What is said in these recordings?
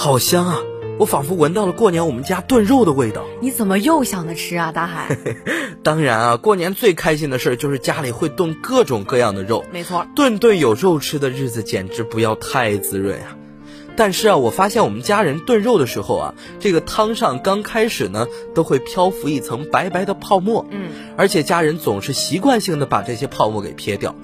好香啊！我仿佛闻到了过年我们家炖肉的味道。你怎么又想着吃啊，大海？当然啊，过年最开心的事就是家里会炖各种各样的肉。没错，顿顿有肉吃的日子简直不要太滋润啊！但是啊，我发现我们家人炖肉的时候啊，这个汤上刚开始呢都会漂浮一层白白的泡沫。嗯，而且家人总是习惯性的把这些泡沫给撇掉。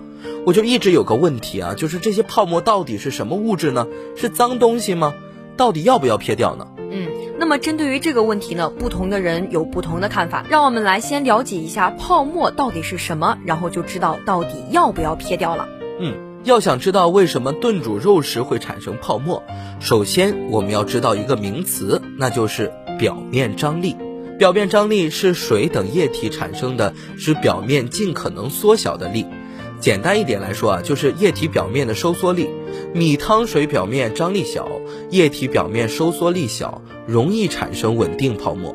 我就一直有个问题啊，就是这些泡沫到底是什么物质呢？是脏东西吗？到底要不要撇掉呢？嗯，那么针对于这个问题呢，不同的人有不同的看法。让我们来先了解一下泡沫到底是什么，然后就知道到底要不要撇掉了。嗯，要想知道为什么炖煮肉时会产生泡沫，首先我们要知道一个名词，那就是表面张力。表面张力是水等液体产生的，使表面尽可能缩小的力。简单一点来说啊，就是液体表面的收缩力。米汤水表面张力小，液体表面收缩力小，容易产生稳定泡沫。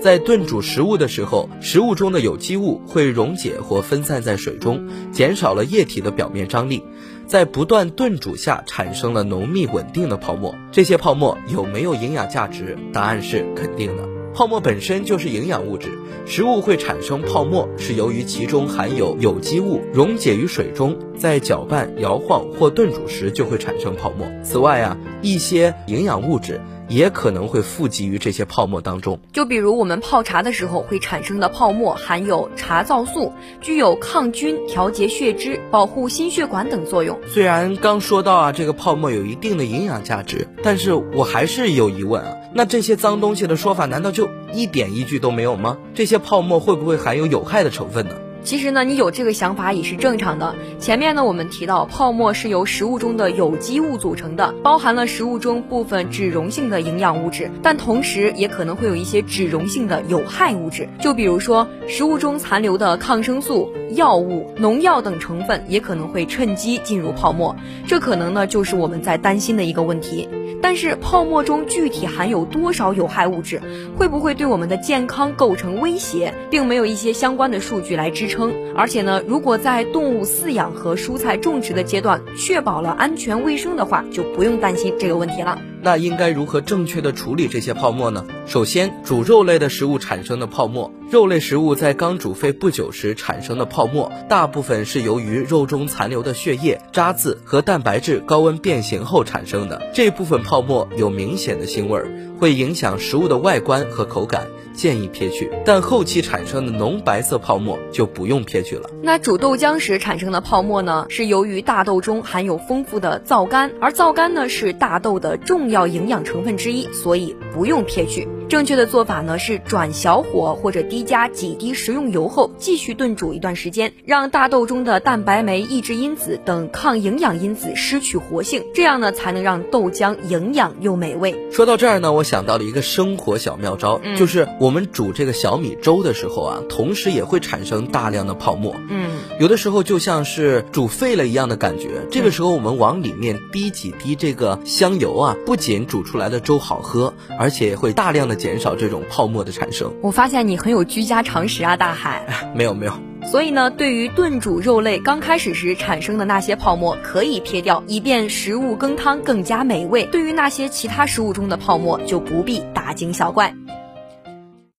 在炖煮食物的时候，食物中的有机物会溶解或分散在水中，减少了液体的表面张力，在不断炖煮下产生了浓密稳定的泡沫。这些泡沫有没有营养价值？答案是肯定的。泡沫本身就是营养物质，食物会产生泡沫是由于其中含有有机物溶解于水中，在搅拌、摇晃或炖煮时就会产生泡沫。此外啊，一些营养物质也可能会富集于这些泡沫当中。就比如我们泡茶的时候会产生的泡沫含有茶皂素，具有抗菌、调节血脂、保护心血管等作用。虽然刚说到啊，这个泡沫有一定的营养价值，但是我还是有疑问啊。那这些脏东西的说法难道就一点依据都没有吗？这些泡沫会不会含有有害的成分呢？其实呢，你有这个想法也是正常的。前面呢，我们提到泡沫是由食物中的有机物组成的，包含了食物中部分脂溶性的营养物质，但同时也可能会有一些脂溶性的有害物质。就比如说食物中残留的抗生素、药物、农药等成分，也可能会趁机进入泡沫。这可能呢，就是我们在担心的一个问题。但是泡沫中具体含有多少有害物质，会不会对我们的健康构成威胁，并没有一些相关的数据来支撑。而且呢，如果在动物饲养和蔬菜种植的阶段确保了安全卫生的话，就不用担心这个问题了。那应该如何正确的处理这些泡沫呢？首先，煮肉类的食物产生的泡沫，肉类食物在刚煮沸不久时产生的泡沫，大部分是由于肉中残留的血液、渣子和蛋白质高温变形后产生的。这部分泡沫有明显的腥味儿，会影响食物的外观和口感。建议撇去，但后期产生的浓白色泡沫就不用撇去了。那煮豆浆时产生的泡沫呢？是由于大豆中含有丰富的皂苷，而皂苷呢是大豆的重要营养成分之一，所以不用撇去。正确的做法呢是转小火或者低加几滴食用油后，继续炖煮一段时间，让大豆中的蛋白酶抑制因子等抗营养因子失去活性，这样呢才能让豆浆营养又美味。说到这儿呢，我想到了一个生活小妙招，就是我们煮这个小米粥的时候啊，同时也会产生大量的泡沫。嗯，有的时候就像是煮沸了一样的感觉。这个时候我们往里面滴几滴这个香油啊，不仅煮出来的粥好喝，而且会大量的。减少这种泡沫的产生。我发现你很有居家常识啊，大海。没有没有。所以呢，对于炖煮肉类刚开始时产生的那些泡沫，可以撇掉，以便食物羹汤更加美味。对于那些其他食物中的泡沫，就不必大惊小怪。